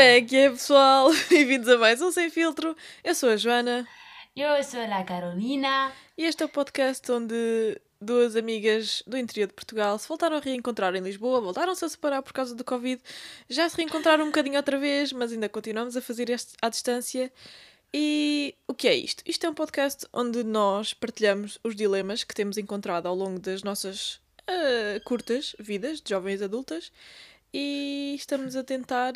é que é, pessoal? Bem-vindos a mais um Sem Filtro. Eu sou a Joana Eu sou a Carolina. e este é o podcast onde duas amigas do interior de Portugal se voltaram a reencontrar em Lisboa, voltaram-se a separar por causa do Covid, já se reencontraram um bocadinho outra vez, mas ainda continuamos a fazer este à distância. E o que é isto? Isto é um podcast onde nós partilhamos os dilemas que temos encontrado ao longo das nossas ah, curtas vidas de jovens adultas e estamos a tentar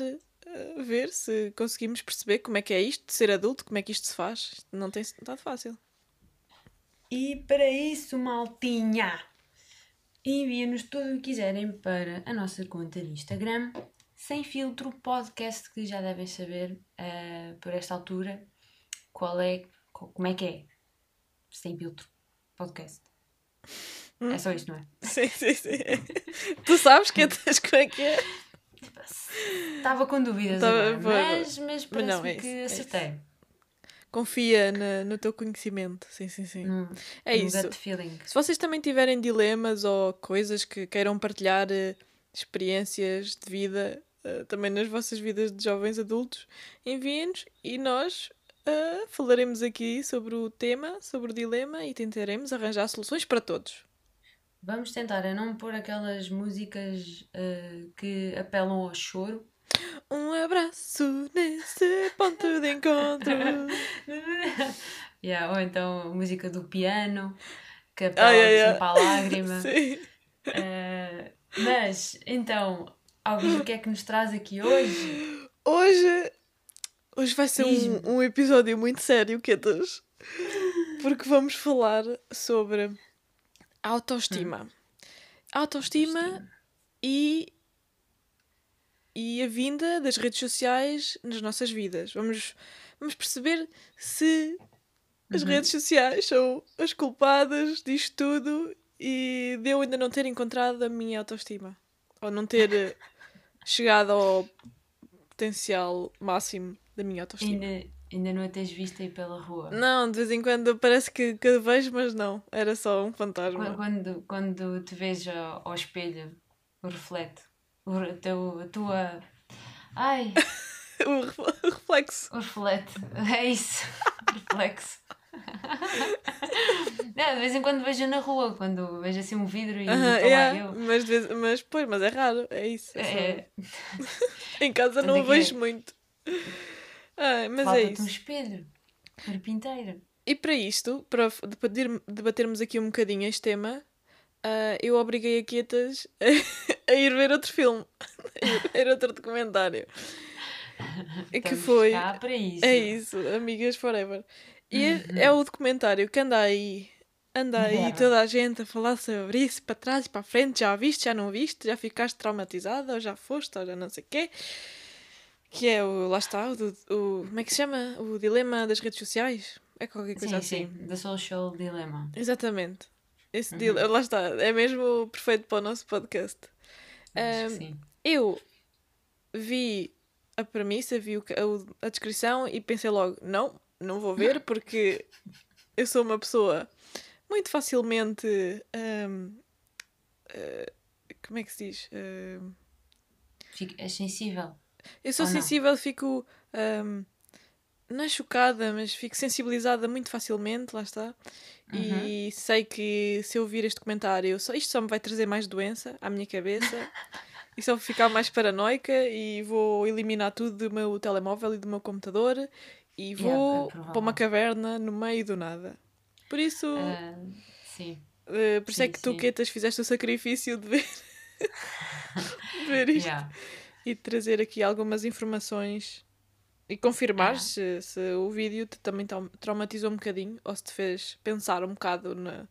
ver se conseguimos perceber como é que é isto de ser adulto, como é que isto se faz. Isto Não tem estado fácil. E para isso, maltinha, enviem-nos tudo o que quiserem para a nossa conta de Instagram, sem filtro podcast, que já devem saber eh, por esta altura qual é, co- como é que é. Sem filtro podcast. É só isto, não é? Sim, sim, sim. tu sabes que é, como é que é? Estava com dúvidas Tava- agora, mas, mas parece-me não, é que é isso. acertei. Confia na- no teu conhecimento. Sim, sim, sim. No, É no isso. Se vocês também tiverem dilemas ou coisas que queiram partilhar, eh, experiências de vida, eh, também nas vossas vidas de jovens adultos, enviem-nos e nós eh, falaremos aqui sobre o tema, sobre o dilema e tentaremos arranjar soluções para todos. Vamos tentar a não pôr aquelas músicas eh, que apelam ao choro. Um abraço nesse ponto de encontro. Yeah, ou então a música do piano, que apela Ai, ai, ai. sempre à lágrima. Sim. Eh, mas, então, Alves, o que é que nos traz aqui hoje? Hoje, hoje vai ser um, um episódio muito sério, Quetas. Porque vamos falar sobre autoestima. Autoestima e, e a vinda das redes sociais nas nossas vidas. Vamos, vamos perceber se as Uhum. redes sociais são as culpadas disto tudo e de eu ainda não ter encontrado a minha autoestima. Ou não ter eh, chegado ao potencial máximo da minha autoestima. Ainda, ainda não a tens visto aí pela rua? Não, de vez em quando parece que, que vejo, mas não. Era só um fantasma. Quando, quando te vês ao, ao espelho, o reflete, o, teu, a tua. Ai, O ref- o reflexo. o reflete, é isso, reflexo. Não, de vez em quando vejo na rua, quando vejo assim um vidro e Aham, estou yeah, eu. mas, vez, mas, pois, mas é raro, é isso. é É, Em casa não o aqui é- vejo muito. Mas é falta-te isso. um espelho, corpo inteiro. E para isto, para debatermos aqui um bocadinho este tema, ah, eu obriguei a Quietas a, a ir ver outro filme, a ir ver outro documentário. E que foi. cá para isso. É isso, Amigas Forever. E é- Uhum. é o documentário que anda aí, anda aí Yeah. toda a gente a falar sobre isso, para trás e para a frente, já viste, já não viste, já ficaste traumatizada, ou já foste, ou já não sei o quê. Que é o, lá está, o, o- como é que se chama? O dilema das redes sociais? É qualquer coisa Sim, assim. sim, The Social Dilemma. Exatamente. Esse Uhum. dile- lá está, é mesmo perfeito para o nosso podcast. Que sim. Eu vi a premissa, vi o o- a descrição e pensei logo: não, não vou ver porque eu sou uma pessoa muito facilmente. ahm, ah, como é que se diz? Fico- És sensível. Eu sou Ou não? sensível, fico. ahm, não é chocada, mas fico sensibilizada muito facilmente, lá está. E sei que se eu ouvir este comentário, só, isto só me vai trazer mais doença à minha cabeça. e só vou ficar mais paranoica e vou eliminar tudo do meu telemóvel e do meu computador e Yeah, vou é provável. para uma caverna no meio do nada. Por isso, Ah, sim. eh, por isso é sim, que tu, sim. Quetas, fizeste o sacrifício de ver, ver isto Yeah. E trazer aqui algumas informações e confirmar Ah. se, se o vídeo te também trau- traumatizou um bocadinho ou se te fez pensar um bocado na,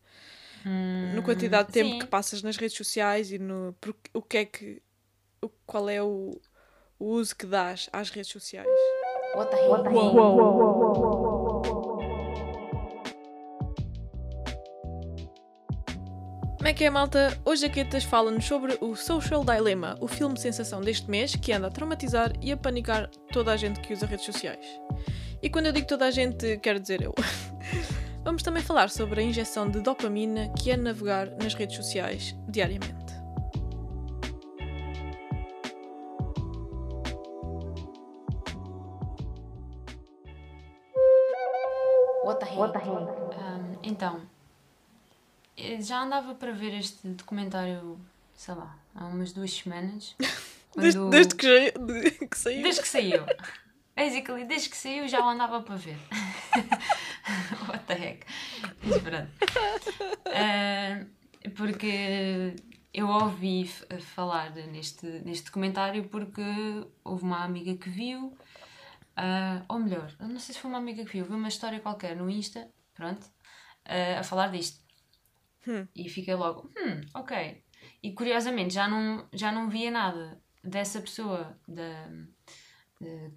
Hum, no quantidade de tempo sim. que passas nas redes sociais e no por- o que é que o, qual é o, o uso que dás às redes sociais. What the hell? Como é que é, malta? Hoje a Quetas fala-nos sobre o Social Dilemma, o filme sensação deste mês que anda a traumatizar e a panicar toda a gente que usa redes sociais. E quando eu digo toda a gente, quero dizer eu. Vamos também falar sobre a injeção de dopamina que é navegar nas redes sociais diariamente. What the heck? What the heck? Um, então, já andava para ver este documentário, sei lá, há umas duas semanas. Desde, quando- desde que, já- de- que saiu. Desde que saiu. Basically, desde que saiu já o andava para ver. What the heck? Mas pronto. Ah, porque eu ouvi f- falar neste, neste documentário porque houve uma amiga que viu, ah, ou melhor, não sei se foi uma amiga que viu, viu uma história qualquer no Insta, pronto, ah, a falar disto. Hum. E fiquei logo, hum, ok. E curiosamente já não, já não via nada dessa pessoa da, de-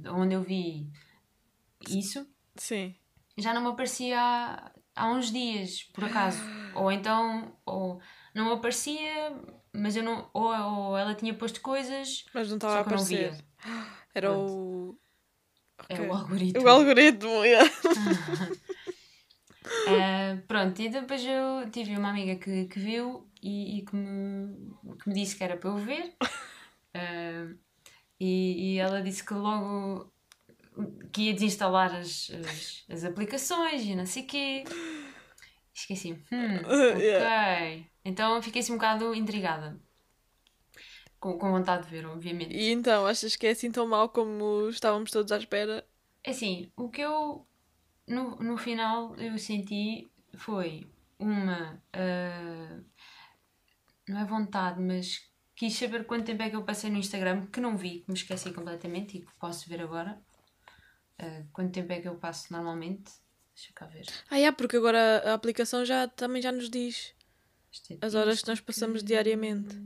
de onde eu vi isso, Sim. já não me aparecia há, há uns dias, por acaso. Ou então, ou não me aparecia, mas eu não. Ou, ou ela tinha posto coisas, Mas não estava a aparecer. via. Era Pronto. o. É Ok. o algoritmo. O algoritmo, yeah. Ah, pronto, e depois eu tive uma amiga que, que viu e, e que, me, que me disse que era para eu ver. Ah, e, e ela disse que logo que ia desinstalar as, as, as aplicações e não sei o quê. Esqueci. Hum, ok. Yeah. Então fiquei assim um bocado intrigada. Com, com vontade de ver, obviamente. E então, achas que é assim tão mau como estávamos todos à espera? É Assim, o que eu no, no final eu senti foi uma ah, não é vontade, mas quis saber quanto tempo é que eu passei no Instagram, que não vi, que me esqueci completamente e que posso ver agora. Ah, quanto tempo é que eu passo normalmente? Deixa cá ver. Ah, é, porque agora a aplicação já, também já nos diz. As horas que nós passamos diariamente.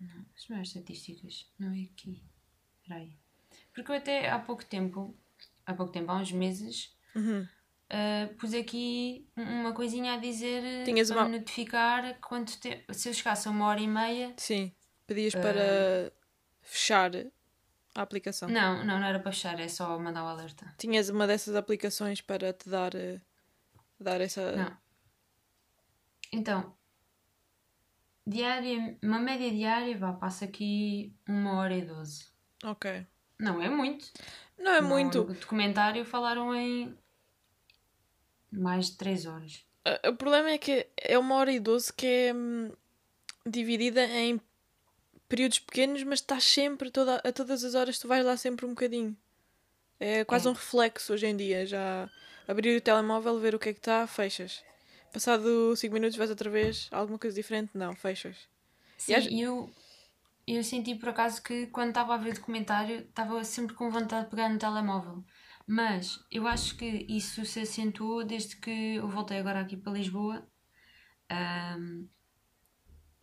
Não, as maiores estatísticas. Não é aqui. Espera aí. Porque eu até há pouco tempo, há pouco tempo, há uns meses, Uhum. Uh, pus aqui uma coisinha a dizer uh, Tinhas para uma- me notificar quanto. Se eu chegasse a uma hora e meia. Sim. Pedias para fechar a aplicação. Não, não, não era para fechar, é só mandar o alerta. Tinhas uma dessas aplicações para te dar, eh, dar essa. Não. Então, diária, uma média diária, vá, passa aqui uma hora e doze. Ok. Não é muito. Não é No- muito. No documentário falaram em mais de três horas. Uh, O problema é que é uma hora e doze que é hum, dividida em períodos pequenos, mas estás sempre, toda, a todas as horas, tu vais lá sempre um bocadinho. É quase É. um reflexo hoje em dia. Já abrir o telemóvel, ver o que é que está, fechas. Passado 5 minutos vais outra vez, alguma coisa diferente? Não, fechas. Sim, E às- eu, eu senti por acaso que quando estava a ver documentário estava sempre com vontade de pegar no telemóvel. Mas eu acho que isso se acentuou desde que eu voltei agora aqui para Lisboa. Ahm,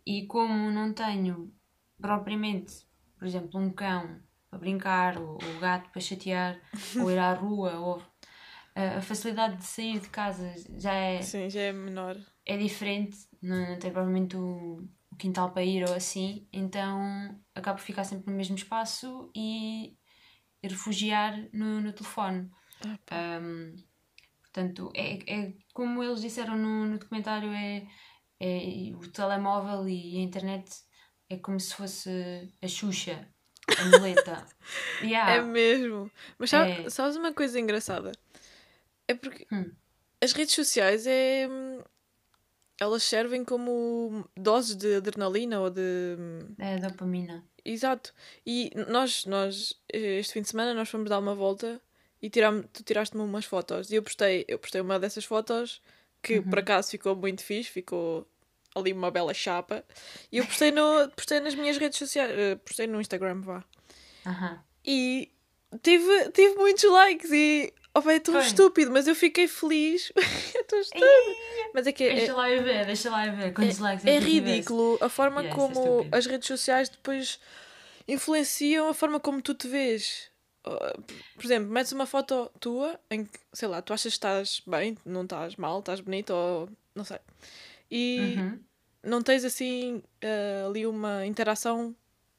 e como não tenho propriamente, por exemplo, um cão para brincar, ou, ou gato para chatear, ou ir à rua, ou a, a facilidade de sair de casa já é, Sim, já é menor. é diferente, não, não tem provavelmente o, o quintal para ir ou assim, então acabo por ficar sempre no mesmo espaço e refugiar no, no telefone. Ah, Um, portanto, é, é como eles disseram no, no documentário, é, é o telemóvel e a internet é como se fosse a Xuxa, a muleta. yeah. É mesmo. Mas sabe- É. sabes uma coisa engraçada? É porque Hum. as redes sociais é. Elas servem como doses de adrenalina ou de. É dopamina. Exato. E nós, nós, este fim de semana, nós fomos dar uma volta e tiram, tu tiraste-me umas fotos. E eu postei, eu postei uma dessas fotos que por acaso ficou muito fixe, ficou ali uma bela chapa. E eu postei, no, postei nas minhas redes sociais, eh, postei no Instagram, vá. Aham. E tive, tive muitos likes e. Oh, é tão Foi. estúpido, mas eu fiquei feliz. é tão estúpido. Mas é que é, Deixa lá eu ver, deixa lá eu ver quantos likes é tiveste. ridículo a forma Yeah, é como estúpido. as redes sociais depois influenciam a forma como tu te vês. Uh, Por exemplo, metes uma foto tua em que, sei lá, tu achas que estás bem, não estás mal, estás bonito ou não sei. E Uhum. não tens assim uh, ali uma interação,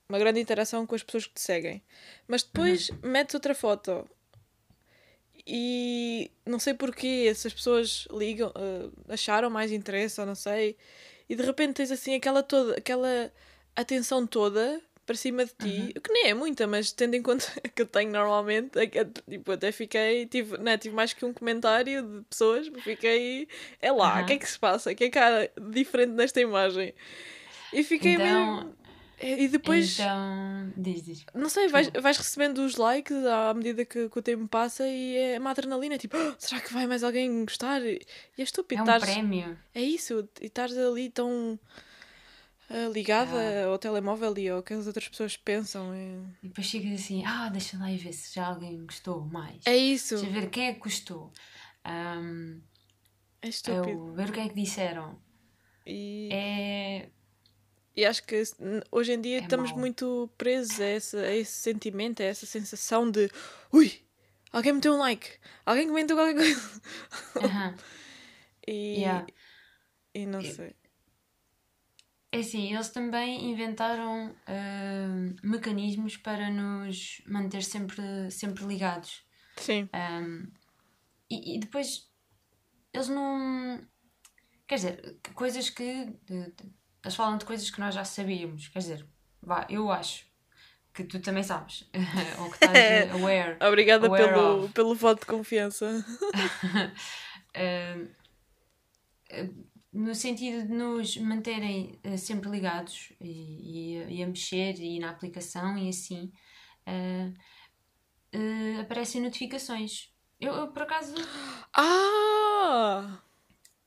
uma grande interação com as pessoas que te seguem. Mas depois Uhum. metes outra foto e não sei porquê essas pessoas ligam, uh, acharam mais interesse ou não sei. E de repente tens assim aquela toda, aquela atenção toda para cima de ti, Uhum. o que nem é muita, mas tendo em conta que eu tenho normalmente, é tipo, até fiquei, tive, né, tive mais que um comentário de pessoas, fiquei, é lá, o que é que se passa? O que é que há diferente nesta imagem? E fiquei Então, mesmo. E depois, então, diz, diz. não sei, vais, vais recebendo os likes à medida que, que o tempo passa e é uma adrenalina, tipo, "Ah, será que vai mais alguém gostar? E é estúpido, É um estares- prémio. é isso, e estás ali tão ah, ligada ao telemóvel e ao que as outras pessoas pensam. É, E depois chegas assim, ah, deixa lá e ver se já alguém gostou mais. é isso, Deixa ver quem é que gostou. Ahm, é estúpido. o, ver o que é que disseram. E, É. e acho que hoje em dia É estamos mau. muito presos a esse, a esse sentimento, a essa sensação de ui, alguém meteu um like, alguém comentou qualquer coisa. aham. E, Yeah. e não sei. É assim, eles também inventaram ahm, mecanismos para nos manter sempre, sempre ligados. Sim, Ahm, e, e depois eles não. Quer dizer, coisas que. Eles falam de coisas que nós já sabíamos. Quer dizer, vá, eu acho que tu também sabes. ou que estás eh, aware. obrigada aware pelo, of. pelo voto de confiança. No sentido de nos manterem eh, sempre ligados e, e, a- e a mexer e na aplicação e assim, eh, eh, aparecem notificações. Eu, eu, por acaso Ah!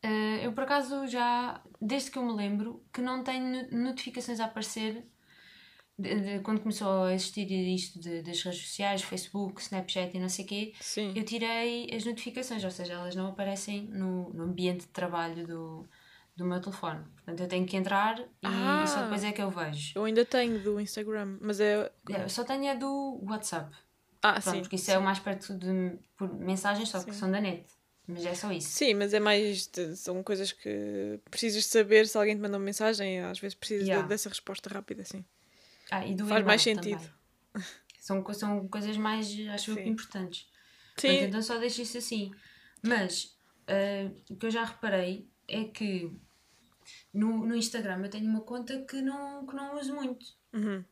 Eh, eu por acaso já, desde que eu me lembro, que não tenho no- notificações a aparecer de- de- quando começou a existir isto de- das redes sociais, Facebook, Snapchat e não sei o quê, Sim. eu tirei as notificações, ou seja, elas não aparecem no, no ambiente de trabalho do, do meu telefone. Portanto, eu tenho que entrar e Ah. só depois é que eu vejo. Eu ainda tenho do Instagram, mas é. Eu só tenho a do WhatsApp, Ah, pronto, sim. porque isso é o mais perto de por mensagens, só que Sim. são da net. Mas é só isso. Sim, mas é mais. de- são coisas que precisas de saber se alguém te mandou uma mensagem, às vezes precisas de- Yeah. dessa resposta rápida, assim. Ah, e do Faz mais sentido. também. São, são coisas mais, acho Sim. importantes. Sim. Portanto, então só deixo isso assim. Mas ah, o que eu já reparei é que no, no Instagram eu tenho uma conta que não, que não uso muito. Uhum.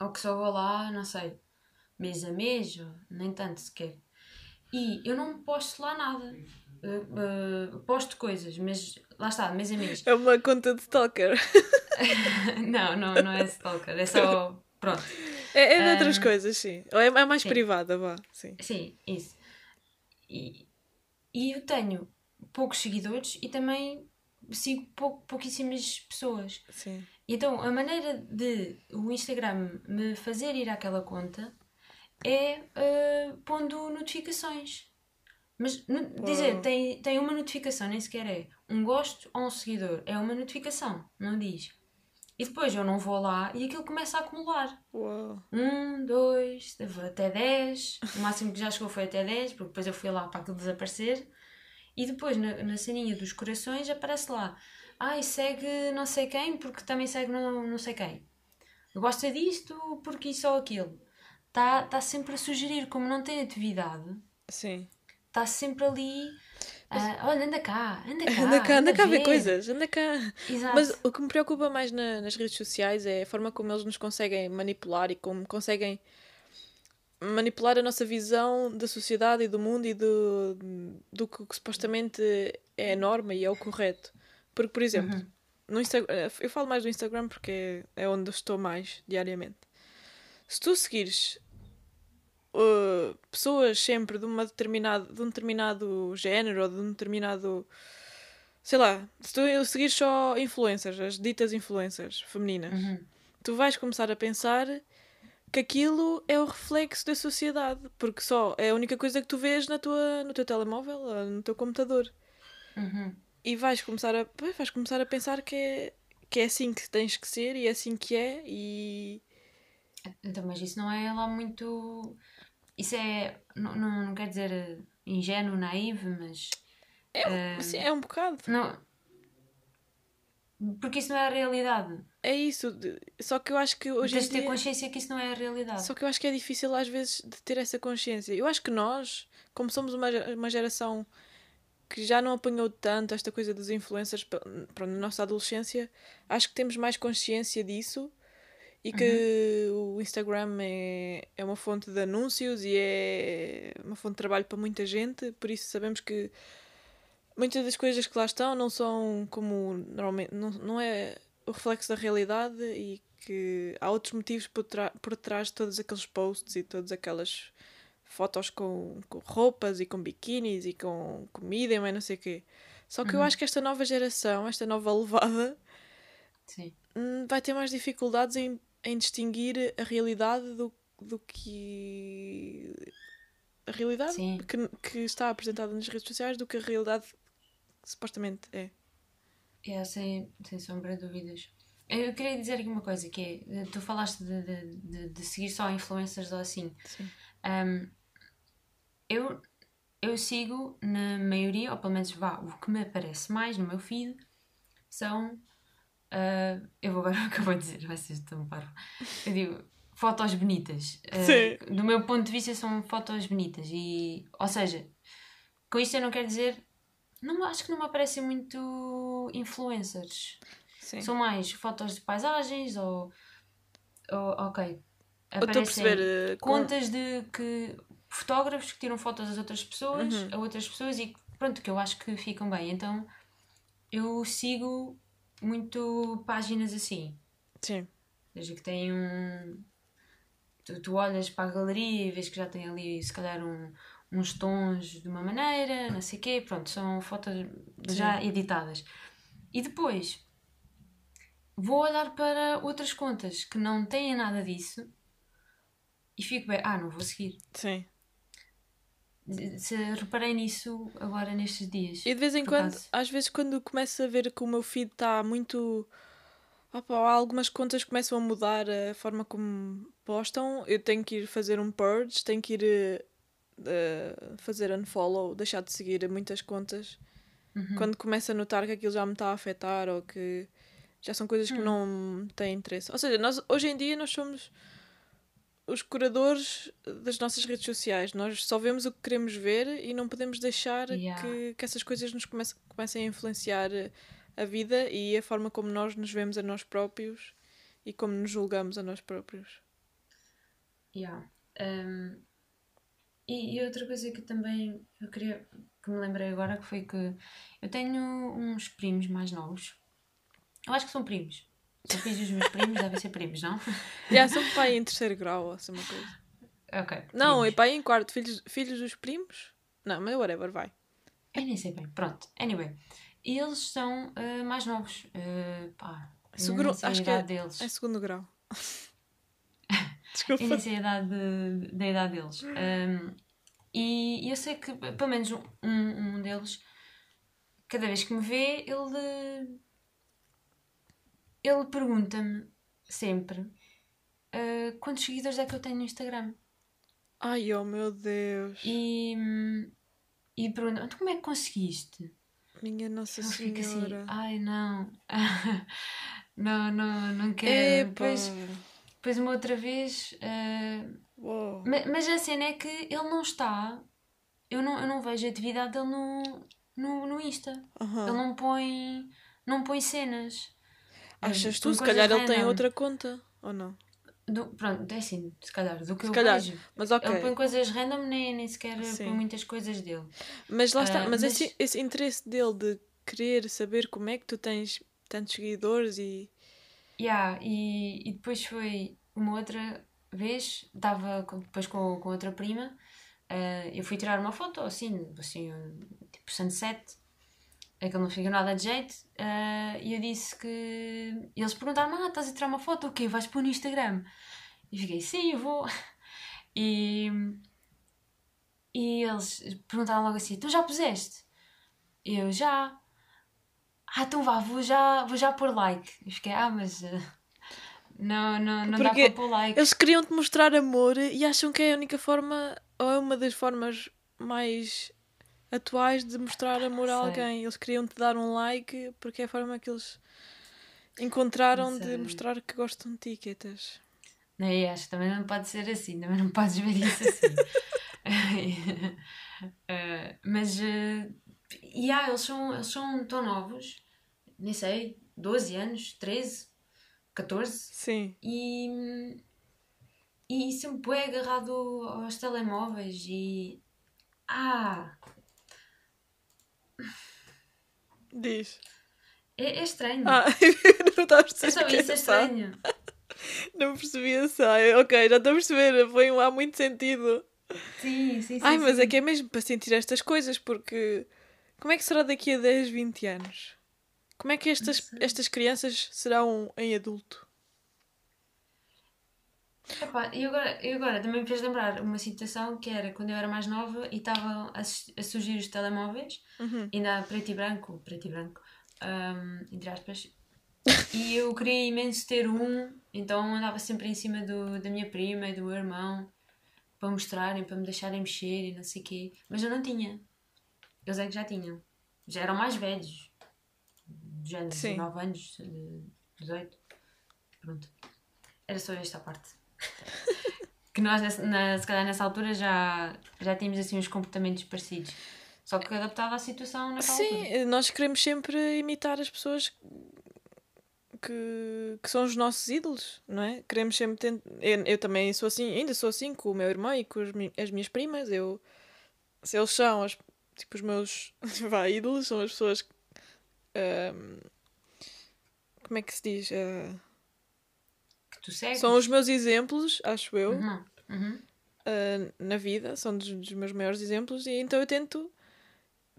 Ou que só vou lá, não sei, mês a mês, ou nem tanto sequer. E eu não posto lá nada. Ah, posto coisas, mas lá está, mês a mês. É uma conta de stalker. não, não, não é stalker, é só. Pronto. É, é de outras Ah, coisas, sim. Ou é, é mais sim. privada, vá. Sim. Sim, isso. E, e eu tenho poucos seguidores e também sigo pou, pouquíssimas pessoas. sim. Então, a maneira de o Instagram me fazer ir àquela conta é ah, pondo notificações. Mas dizer, Uau. tem, tem uma notificação, nem sequer é um gosto ou um seguidor. É uma notificação, não diz. E depois eu não vou lá e aquilo começa a acumular. Uau. Um, dois, até 10. O máximo que já chegou foi até 10, porque depois eu fui lá para aquilo desaparecer. E depois, na, na ceninha dos corações, aparece lá. Ai, segue não sei quem, porque também segue não, não sei quem. Gosta disto, porque isso ou aquilo. Está tá sempre a sugerir, como não tem atividade, Sim. Está sempre ali. ah, olha, anda cá, anda cá. anda cá, anda cá a ver ver coisas, anda cá. Exato. Mas o que me preocupa mais na- nas redes sociais é a forma como eles nos conseguem manipular e como conseguem manipular a nossa visão da sociedade e do mundo e do, do que, que supostamente é a norma e é o correto. Porque, por exemplo, Uhum. no Instagram, eu falo mais do Instagram porque é onde eu estou mais diariamente. Se tu seguires uh, pessoas sempre de, uma determinado, de um determinado género ou de um determinado. Sei lá, se tu seguires só influencers, as ditas influencers femininas, Uhum. tu vais começar a pensar que aquilo é o reflexo da sociedade, porque só é a única coisa que tu vês na tua, no teu telemóvel, ou no teu computador. Uhum. E vais começar a, vais começar a pensar que é, que é assim que tens que ser e é assim que é e Então, mas isso não é lá muito. Isso é. Não, não, não quer dizer eh, ingênuo, naive, mas. é, sim, é um bocado. Não. Porque isso não é a realidade. É isso. Só que eu acho que hoje Tens de ter consciência que isso não é a realidade. Só que eu acho que é difícil às vezes de ter essa consciência. Eu acho que nós, como somos uma, uma geração que já não apanhou tanto esta coisa dos influencers pe- pronto, na nossa adolescência, acho que temos mais consciência disso e que o Instagram é, é uma fonte de anúncios e é uma fonte de trabalho para muita gente, por isso sabemos que muitas das coisas que lá estão não são como normalmente, não, não é o reflexo da realidade e que há outros motivos por, por trás de todos aqueles posts e todas aquelas fotos com, com roupas e com biquínis e com comida e mais não sei o quê. Só que uhum. eu acho que esta nova geração, esta nova levada, Sim. Hum, vai ter mais dificuldades em, em distinguir a realidade do, do que. a realidade que, que está apresentada nas redes sociais do que a realidade supostamente é. É, sem, sem sombra de dúvidas. Eu queria dizer aqui uma coisa, que é, tu falaste de, de, de, de seguir só influencers ou assim. Sim. Um, eu, eu sigo, na maioria, ou pelo menos vá, o que me aparece mais no meu feed são. Uh, eu vou agora o que eu vou dizer, vai ser tão parvo. Eu digo fotos bonitas. Uh, do meu ponto de vista, são fotos bonitas. E, ou seja, com isto eu não quero dizer. Não, acho que não me aparecem muito influencers. Sim. São mais fotos de paisagens ou. ou ok. Aparecem perceber, uh, contas com... de que fotógrafos que tiram fotos das outras pessoas, uhum. a outras pessoas e pronto, que eu acho que ficam bem. Então eu sigo muito páginas assim. Sim. Desde que tem um. Tu, tu, olhas para a galeria e vês que já tem ali, se calhar, um, uns tons de uma maneira, não sei o quê. Pronto, são fotos Sim. já editadas. E depois vou olhar para outras contas que não têm nada disso e fico bem, ah, não vou seguir. Sim. Se reparei nisso agora nestes dias. E de vez em quando, caso. às vezes, quando começo a ver que o meu feed está muito. Opa, algumas contas começam a mudar a forma como postam, eu tenho que ir fazer um purge, tenho que ir uh, fazer unfollow, deixar de seguir muitas contas. Uhum. Quando começo a notar que aquilo já me está a afetar ou que já são coisas que hum. não têm interesse. Ou seja, nós, hoje em dia nós somos os curadores das nossas redes sociais. Nós só vemos o que queremos ver e não podemos deixar yeah. que, que essas coisas nos comecem, comecem a influenciar a vida e a forma como nós nos vemos a nós próprios e como nos julgamos a nós próprios. Yeah. Um, e, e, outra coisa que também eu queria que me lembrei agora que foi que eu tenho uns primos mais novos. Eu acho que são primos. São filhos dos meus primos, devem ser primos, não? Já, yeah, são pai em terceiro grau, ou assim uma coisa. Ok. Não, primos. é pai em quarto, filhos, filhos dos primos? Não, mas whatever, vai. Eu nem sei bem, pronto. Anyway, eles são uh, mais novos. Uh, pá, Seguro, acho que é, deles. é segundo grau. Desculpa. Eu nem sei a idade de, da idade deles. Um, e eu sei que, pelo menos um, um deles, cada vez que me vê, ele ele pergunta-me sempre uh, quantos seguidores é que eu tenho no Instagram. Ai, oh meu Deus. E, e pergunta-me, como é que conseguiste? Minha Nossa eu assim, Senhora. Assim, Ai, não. não, não, não quero. Depois, depois uma outra vez. Uh, mas, mas a cena é que ele não está. Eu não, eu não vejo a atividade dele no, no, no Insta. Uhum. Ele não põe, não põe cenas. Achas tu? Se calhar ele tem outra conta, ou não? Do, pronto, é assim, se calhar, do que se eu calhar. vejo. Mas ok. Ele põe coisas random, nem, nem sequer Sim. põe muitas coisas dele. Mas lá está, uh, mas, mas... Esse, esse interesse dele de querer saber como é que tu tens tantos seguidores e. Yeah, e, e depois foi uma outra vez, estava depois com, com outra prima, uh, eu fui tirar uma foto, assim, assim, tipo sunset, aquilo não fica nada de jeito. Uh, e eu disse que. eles perguntaram: Ah, estás a tirar uma foto? O quê? Vais pôr no Instagram? E fiquei: Sim, eu vou. E. E eles perguntaram logo assim: Tu já puseste? Eu já. Ah, então vá, vou já, vou já pôr like. E fiquei: Ah, mas. Uh, não, não, não Porque dá para pôr like. Eles queriam-te mostrar amor e acham que é a única forma, ou é uma das formas mais atuais de mostrar amor a alguém. Eles queriam te dar um like porque é a forma que eles encontraram de mostrar que gostam de ti, Quetas. Não, eu acho que também não pode ser assim, também não podes ver isso assim. uh, mas, uh, yeah, eles são, eles são tão novos, nem sei, 12 anos, 13. 14 Sim. e, e sempre é agarrado aos telemóveis e. Ah! Diz. É, é estranho. Ah, não estava a é perceber. só o que isso, é só. estranho. Não percebi essa. Ok, já estou a perceber. Foi um há muito sentido. Sim, sim, sim. Ai, mas sim. é que é mesmo para sentir estas coisas, porque como é que será daqui a 10, 20 anos? Como é que estas, estas crianças serão em adulto? Epá, e agora, e agora também me fez lembrar uma situação que era quando eu era mais nova e estavam a, a surgir os telemóveis, Uhum. ainda preto e branco, preto e branco, hum, entre aspas, e eu queria imenso ter um, então andava sempre em cima do, da minha prima e do meu irmão para mostrarem, para me deixarem mexer e não sei o quê, mas eu não tinha. Eles é que já tinham. Já eram mais velhos, já de Sim. 19 anos, de 18. Pronto. Era só esta parte. Que nós, na, se calhar nessa altura, já, já tínhamos assim uns comportamentos parecidos. Só que adaptado à situação naquela altura. Sim, nós queremos sempre imitar as pessoas que, que são os nossos ídolos, não é? Queremos sempre tentar. Eu, eu também sou assim, ainda sou assim com o meu irmão e com os as minhas primas. Eu, se eles são as, tipo, os meus vá, ídolos, são as pessoas. ahm, como é que se diz? Ah, Que tu segues. são os meus exemplos, acho eu. Uhum, uhum. uh, na vida, são dos, dos meus maiores exemplos, e então eu tento,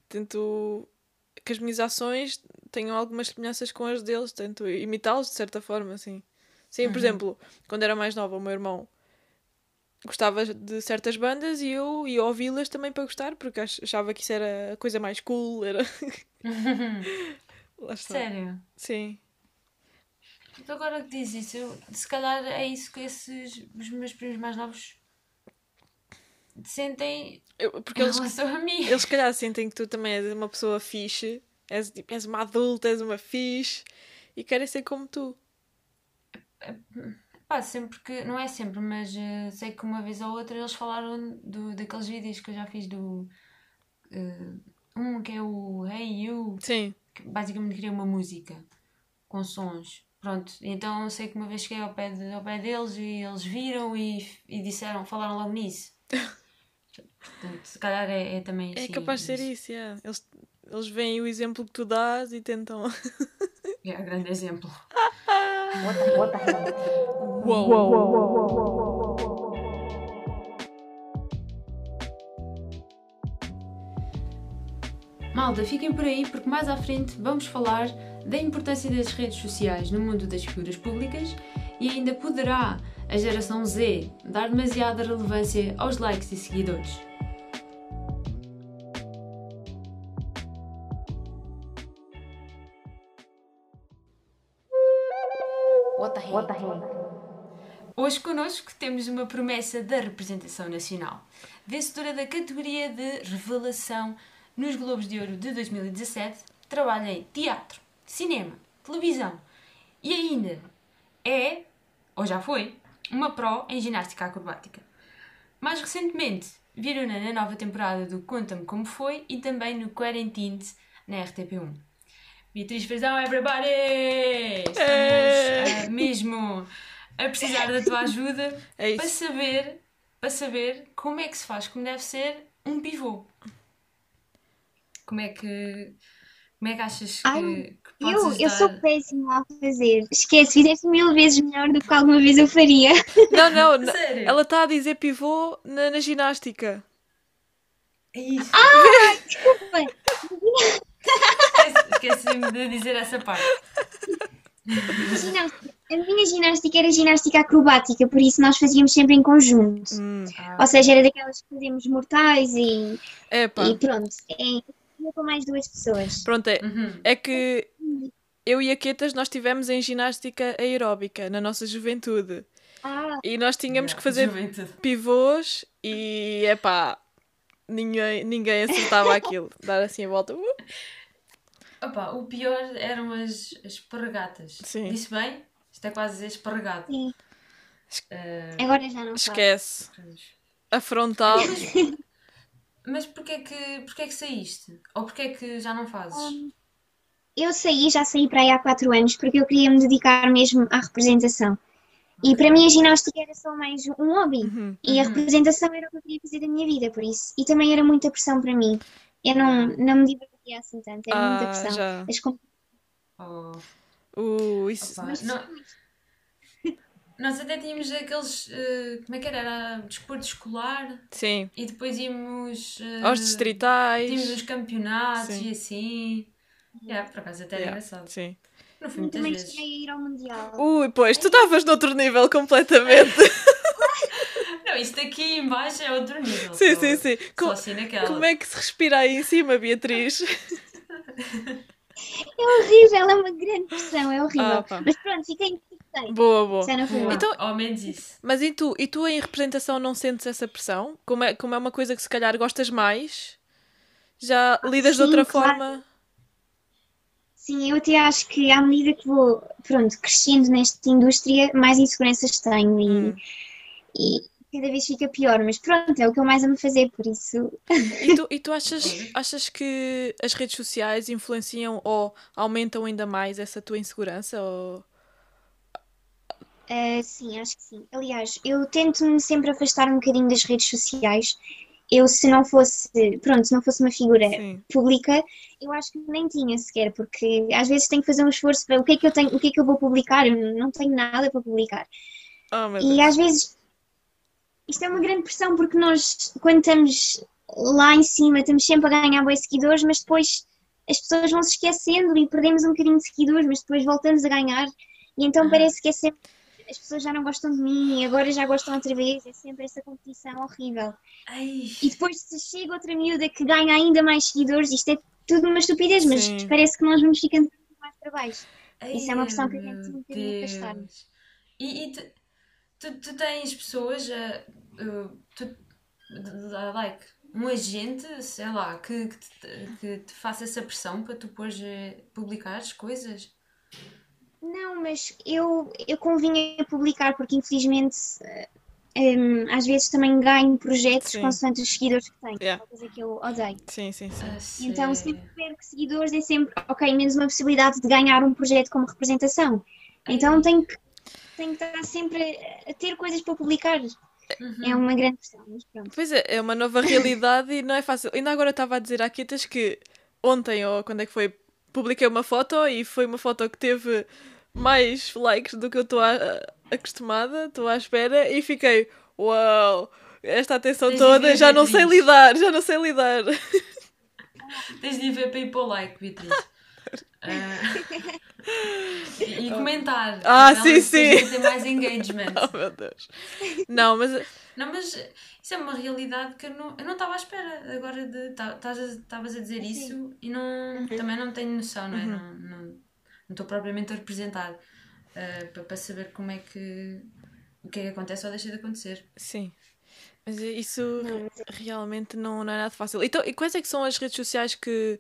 tento que as minhas ações tenham algumas semelhanças com as deles, tento imitá-los de certa forma, assim. Sim, por Uhum. exemplo, quando era mais nova, o meu irmão gostava de certas bandas e eu ia ouvi-las também para gostar, porque ach- achava que isso era a coisa mais cool, era... Lá está. Sério. Sim. Então agora que diz isso, eu- se calhar é isso que esses, os meus primos mais novos sentem Eu- porque eles, relação a mim. eles se calhar sentem que tu também és uma pessoa fixe, és, tipo, és uma adulta, és uma fixe, e querem ser como tu. Pá, sempre que, não é sempre, mas eh, sei que uma vez ou outra eles falaram do, daqueles vídeos que eu já fiz do. eh, um que é o Hey You, Sim. que basicamente cria uma música com sons. Pronto, então eu sei que uma vez cheguei ao pé, de- ao pé deles e eles viram e, e disseram, falaram logo nisso. Portanto, se calhar é, é também É assim, capaz de ser isso, yeah. eles, eles veem o exemplo que tu dás e tentam. É um grande exemplo. Uou! Malta, fiquem por aí porque mais à frente vamos falar da importância das redes sociais no mundo das figuras públicas e ainda poderá a geração Z dar demasiada relevância aos likes e seguidores. What the heck? What the heck? Hoje connosco temos uma promessa da representação nacional. Vencedora da categoria de revelação nos Globos de Ouro de 2017, trabalha em teatro, cinema, televisão e ainda é, ou já foi, uma pró em ginástica acrobática. Mais recentemente, viram-na na nova temporada do Conta-me Como Foi e também no Quarantines na RTP1. Beatriz Frazão, everybody! Estamos É. ah, mesmo a precisar da tua ajuda É para saber, para saber como é que se faz, como deve ser um pivô. Como é que, como é que achas que, Ai, que podes Eu, eu ajudar? sou péssima a fazer. Esquece, fizeste mil vezes melhor do que alguma vez eu faria. Não, não. Sério? Ela está a dizer pivô na, na ginástica. É isso. Bem, Esquece- Esqueci-me de dizer essa parte. a ginástica- A minha ginástica era ginástica acrobática, por isso nós fazíamos sempre em conjunto. Hum. Ah, Ou seja, era daquelas que fazíamos mortais e, e pronto. É, com mais duas pessoas. pronto, é, uhum. é que eu e a Quetas nós estivemos em ginástica aeróbica na nossa juventude. Ah, E nós tínhamos Yeah, que fazer juventude. pivôs e epá, ninguém, ninguém acertava aquilo. Dar assim a volta. Uh, Opa, o pior eram as, as esparregatas. Sim. Disse bem? Isto é quase dizer esparregado. sim. Ah, Agora já não esquece. A frontal. mas porquê que, porquê que saíste? Ou porquê que já não fazes? eu saí, já saí para aí há quatro anos, porque eu queria me dedicar mesmo à representação. E para mim a ginástica era só mais um hobby. Uhum. E a Uhum. representação era o que eu queria fazer da minha vida, por isso. E também era muita pressão para mim. Eu não, não me divertia assim tanto, era muita Ah, pressão. já. As comp- Oh, Uh, isso. opa, nó- Nós até tínhamos aqueles. eh, como é que era? Era desporto escolar Sim. e depois íamos. eh, Aos distritais. Tínhamos os campeonatos Sim. e assim. Yeah, por acaso até era Yeah, engraçado. Sim. Não fui muitas também vezes. cheguei a ir ao Mundial. Ui, pois, tu estavas noutro nível completamente. Não, isto aqui em baixo é outro nível. sim, só- sim, sim. Só Co- assim naquela. como é que se respira aí em cima, Beatriz? É horrível, é uma grande pressão, é horrível. Ah, pá. Mas pronto, fiquei interessante. Boa, boa. Já não Boa, mal. Então- Ao menos isso. Mas e tu? E tu em representação não sentes essa pressão? Como é, como é uma coisa que se calhar gostas mais? Já lidas de sim, outra claro. forma? Sim, eu até acho que à medida que vou, pronto, crescendo nesta indústria, mais inseguranças tenho e, Hum. e cada vez fica pior. Mas pronto, é o que eu mais amo fazer, por isso E tu, e tu achas, achas que as redes sociais influenciam ou aumentam ainda mais essa tua insegurança? Ou... Uh, sim, acho que sim. Aliás, eu tento-me sempre afastar um bocadinho das redes sociais. Eu, se não fosse, pronto, se não fosse uma figura Sim. pública, eu acho que nem tinha sequer, porque às vezes tenho que fazer um esforço para o que é que eu tenho, o que é que eu vou publicar, eu não tenho nada para publicar. Oh, E às vezes isto é uma grande pressão porque nós, quando estamos lá em cima, estamos sempre a ganhar bons seguidores, mas depois as pessoas vão se esquecendo e perdemos um bocadinho de seguidores, mas depois voltamos a ganhar e então parece que é sempre as pessoas já não gostam de mim e agora já gostam outra vez, é sempre essa competição horrível. Ai, E depois se chega outra miúda que ganha ainda mais seguidores, isto é tudo uma estupidez, mas Sim. parece que nós vamos ficando mais para baixo. ai, Isso é uma pressão que tento um bocadinho Deus. afastar-me. E, e tu, tu, tu tens pessoas, eh, tu, like, um agente, sei lá, que, que, te, que te faça essa pressão para tu depois eh, publicares coisas? Não, mas eu, eu convinha publicar porque infelizmente eh, em, às vezes também ganho projetos Sim. consoante os seguidores que tenho, Yeah. uma coisa que eu odeio. Sim, sim, sim. A Então sério? sempre que perco seguidores é sempre, ok, menos uma possibilidade de ganhar um projeto como representação. Então tenho que, tenho que estar sempre a, a ter coisas para publicar. Uhum. É uma grande questão, mas pronto. Pois é, é uma nova realidade e não é fácil. Ainda agora estava a dizer à Kitas que ontem, ou quando é que foi, publiquei uma foto e foi uma foto que teve mais likes do que eu estou acostumada, estou à espera e fiquei, uau, esta atenção Tens toda, já não sei lidar, já não sei lidar. Tens de ver para ir para o like, Beatriz. Ah, e, e comentar. Ah, sim, sim. ter mais engagement. Oh meu Deus. Não, mas Não, mas isso é uma realidade que eu não eu não estava à espera agora de tá- a- estavas a dizer isso e não também não tenho noção, não é? Não não não estou propriamente a representar ah, para, para saber como é que o que é que acontece ou deixa de acontecer. sim. Mas isso Não, realmente não, não é nada fácil. Então, e quais é que são as redes sociais que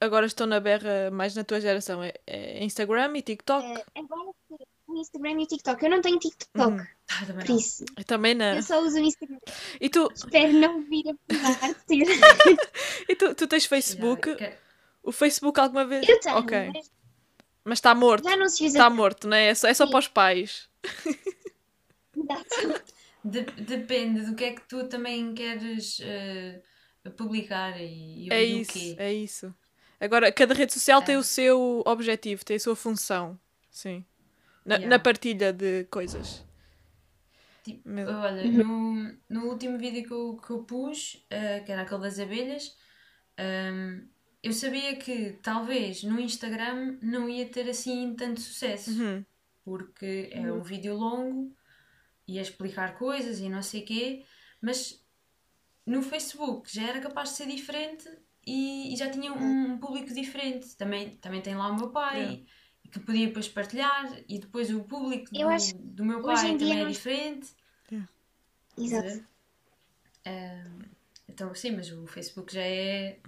agora estão na berra mais na tua geração? É, é Instagram e TikTok? Eh, agora o Instagram e TikTok. Eu não tenho TikTok, Uhum. Ah, também por não. isso Eu também não. eu só uso o Instagram. E tu, Espero não vir a ter. e tu, tu tens Facebook? O Facebook alguma vez? Eu tenho, Ok. mas Mas está morto. já não se usa Está morto, não é? É só, é só para os pais. de- depende do que é que tu também queres ah, publicar e, e, É e o isso, quê. é isso. Agora, cada rede social tem É. o seu objetivo, tem a sua função. Sim. Na, Yeah. na partilha de coisas. Tipo, Meu- olha, no, no último vídeo que eu, que eu pus, eh, que era aquele das abelhas, ehm, eu sabia que talvez no Instagram não ia ter assim tanto sucesso, Uhum. porque é um vídeo longo, ia explicar coisas e não sei quê, mas no Facebook já era capaz de ser diferente e, e já tinha um público diferente. Também, também tem lá o meu pai. Yeah. Que podia depois partilhar e depois o público do, acho do meu pai também é nós- diferente. Exato. A ver? Ahm, então, sim, mas o Facebook já é.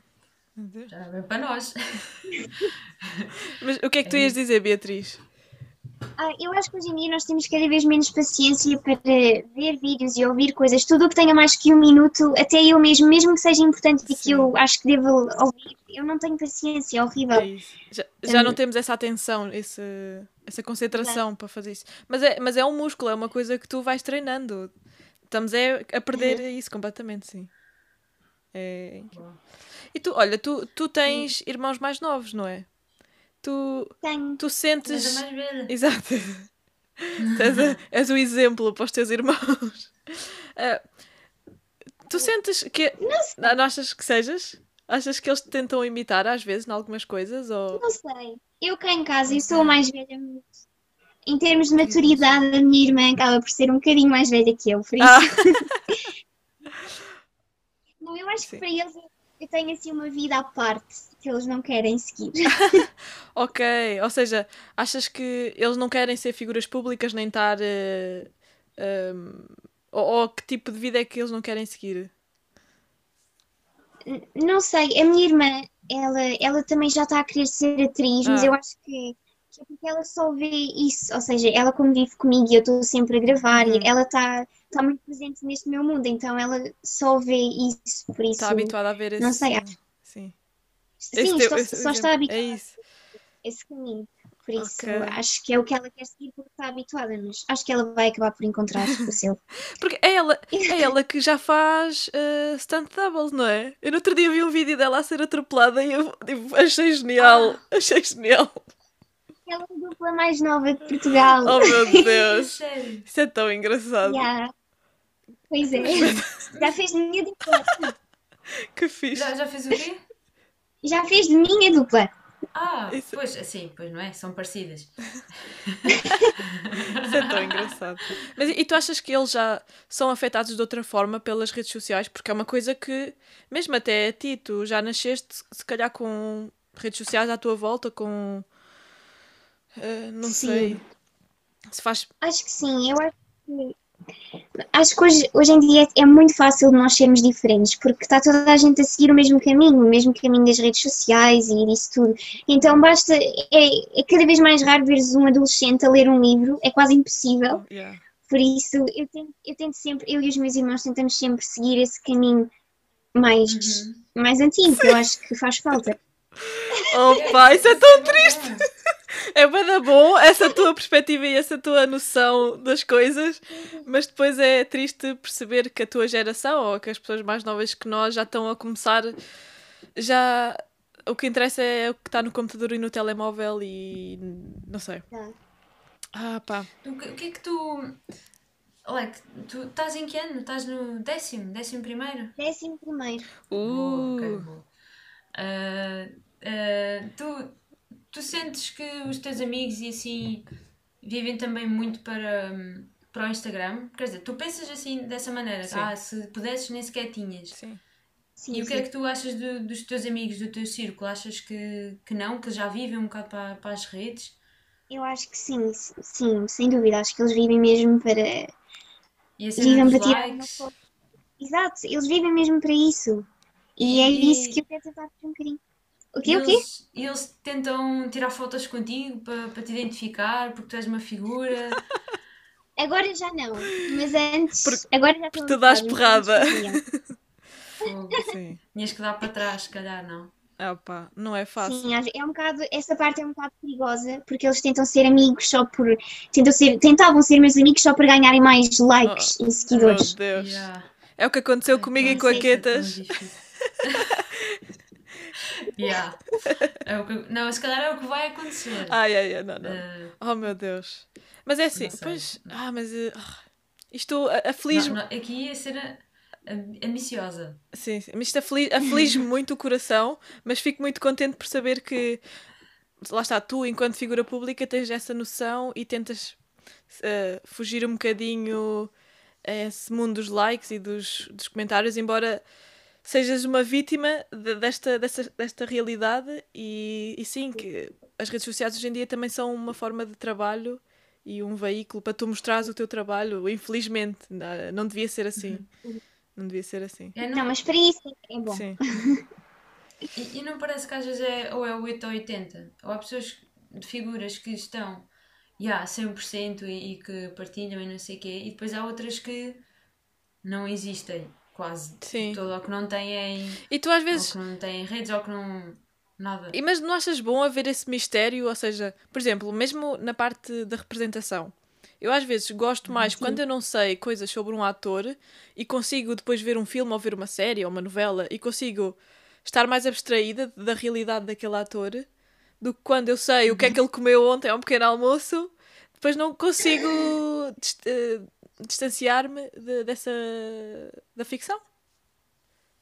Já é bem para nós. Mas o que é que tu É ias isso. dizer, Beatriz? Ah, eu acho que hoje em dia nós temos cada vez menos paciência para ver vídeos e ouvir coisas. Tudo o que tenha mais que um minuto, até eu mesmo, mesmo que seja importante e que eu acho que devo ouvir, eu não tenho paciência, é horrível. É. Já, já não temos essa atenção, esse, essa concentração para fazer isso. Mas é, mas é um músculo, é uma coisa que tu vais treinando. Estamos é, a perder isso completamente, sim. É... E tu, olha, tu, tu tens irmãos mais novos, não é? Tu, Tenho. tu sentes. mais velha. Exato. És, a- és o exemplo para os teus irmãos. Ah, tu sentes que. Não achas que sejas? Achas que eles te tentam imitar às vezes em algumas coisas? Ou... Não sei. Eu cá em casa, eu sou a mais velha, em termos de maturidade, a minha irmã acaba por ser um bocadinho mais velha que eu, por isso. Ah, Não, eu acho Sim. que para eles eu- tenho assim uma vida à parte que eles não querem seguir. ok. Ou seja, achas que eles não querem ser figuras públicas nem estar. eh, ahm, ou, ou que tipo de vida é que eles não querem seguir? Não sei, a minha irmã, ela, ela também já está a querer ser atriz, mas Ah. eu acho que é porque ela só vê isso, ou seja, ela como vive comigo e eu estou sempre a gravar, Uhum. e ela está está muito presente neste meu mundo, então ela só vê isso, por isso. Está habituada a ver esse. não sei, Sim. Sim, Esse teu- esse só está exemplo. habituada É a isso. esse caminho. Por isso, Ok. acho que é o que ela quer seguir porque está habituada, mas acho que ela vai acabar por encontrar o seu. Porque é ela, é ela que já faz uh, stunt doubles, não é? Eu no outro dia vi um vídeo dela a ser atropelada e eu tipo, achei genial. Achei genial. Ela é a dupla mais nova de Portugal. Oh meu Deus. Isso é tão engraçado. Yeah. Pois é. Já fez de minha dupla. Que fixe. Já, já fez o quê? Já fez de minha dupla. Ah, Isso- pois, assim, pois não é? São parecidas. Isso é tão engraçado. Mas e tu achas que eles já são afetados de outra forma pelas redes sociais? Porque é uma coisa que, mesmo até a ti, tu já nasceste, se calhar com redes sociais à tua volta, com. Uh, não Sim. sei. Se faz. Acho que sim. Eu acho que, acho que hoje, hoje em dia é muito fácil de nós sermos diferentes, porque está toda a gente a seguir o mesmo caminho, o mesmo caminho das redes sociais e disso tudo. Então basta. É, é cada vez mais raro veres um adolescente a ler um livro, é quase impossível. Yeah. Por isso, eu tento, eu tento sempre, eu e os meus irmãos tentamos sempre seguir esse caminho mais, Uhum. mais antigo, que eu acho que faz falta. Opa, isso é tão triste! É bem bom essa tua perspectiva e essa tua noção das coisas, mas depois é triste perceber que a tua geração ou que as pessoas mais novas que nós já estão a começar. Já. O que interessa é o que está no computador e no telemóvel e. não sei. Tá. Ah, pá. O que, o que é que tu. Like, tu estás em que ano? Estás no décimo? Décimo primeiro? Décimo primeiro. Uh, boa. Ah, ah, tu, tu sentes que os teus amigos e assim vivem também muito para, hum, para o Instagram? Quer dizer, tu pensas assim dessa maneira, Sim. ah, se pudesses nem sequer tinhas. sim. Sim, E o que é sim. que tu achas do- dos teus amigos, do teu círculo? Achas que, que não, que já vivem um bocado para, para as redes? Eu acho que sim, sim, sem dúvida. Acho que eles vivem mesmo para. E a cena Vivem para tirar uma. Exato, eles vivem mesmo para isso. E é E- isso que eu quero tentar fazer um bocadinho. O E quê? O quê? eles, e eles tentam tirar fotos contigo para, para te identificar, porque tu és uma figura. Agora já não, mas antes. Porque- agora já porque tu dás porrada. Tinhas que dar para trás, se calhar, não. Ah, pá. Não é fácil. Sim, é um bocado, essa parte é um bocado perigosa, porque eles tentam ser amigos só por. Tentam ser, tentavam ser meus amigos só para ganharem mais likes e Meu seguidores. Deus. Yeah. É o que aconteceu comigo e não com a sei yeah. É que- não, se calhar é o que vai acontecer. Ai, ai, ai, não, não. Eh, Oh meu Deus. Mas é assim, Não sei. pois. Ah, mas. ah, isto aflige-me. aqui ia ser a, a- ambiciosa. Sim, sim. Mas isto aflige, aflige-me muito o coração, mas fico muito contente por saber que. Lá está, tu, enquanto figura pública, tens essa noção e tentas eh, fugir um bocadinho a esse mundo dos likes e dos, dos comentários, embora sejas uma vítima de- desta, desta, desta realidade e, e sim, que as redes sociais hoje em dia também são uma forma de trabalho e um veículo para tu mostrares o teu trabalho. Infelizmente, não, não devia ser assim. Não devia ser assim. É, Não, não, mas para isso é bom. Sim. e, e não parece que às vezes é ou é 8 ou 80. Ou há pessoas de figuras que estão yeah, 100% e, e que partilham e não sei o quê, e depois há outras que não existem quase Sim. todo o que não em. E tu às Ou vezes. que não em redes ou que não. Nada. E, mas não achas bom haver esse mistério? Ou seja, por exemplo, mesmo na parte da representação. Eu às vezes gosto mais quando eu não sei coisas sobre um ator e consigo depois ver um filme ou ver uma série ou uma novela e consigo estar mais abstraída da realidade daquele ator do que quando eu sei o que é que ele comeu ontem ao pequeno almoço, depois não consigo eh, distanciar-me de- dessa da ficção,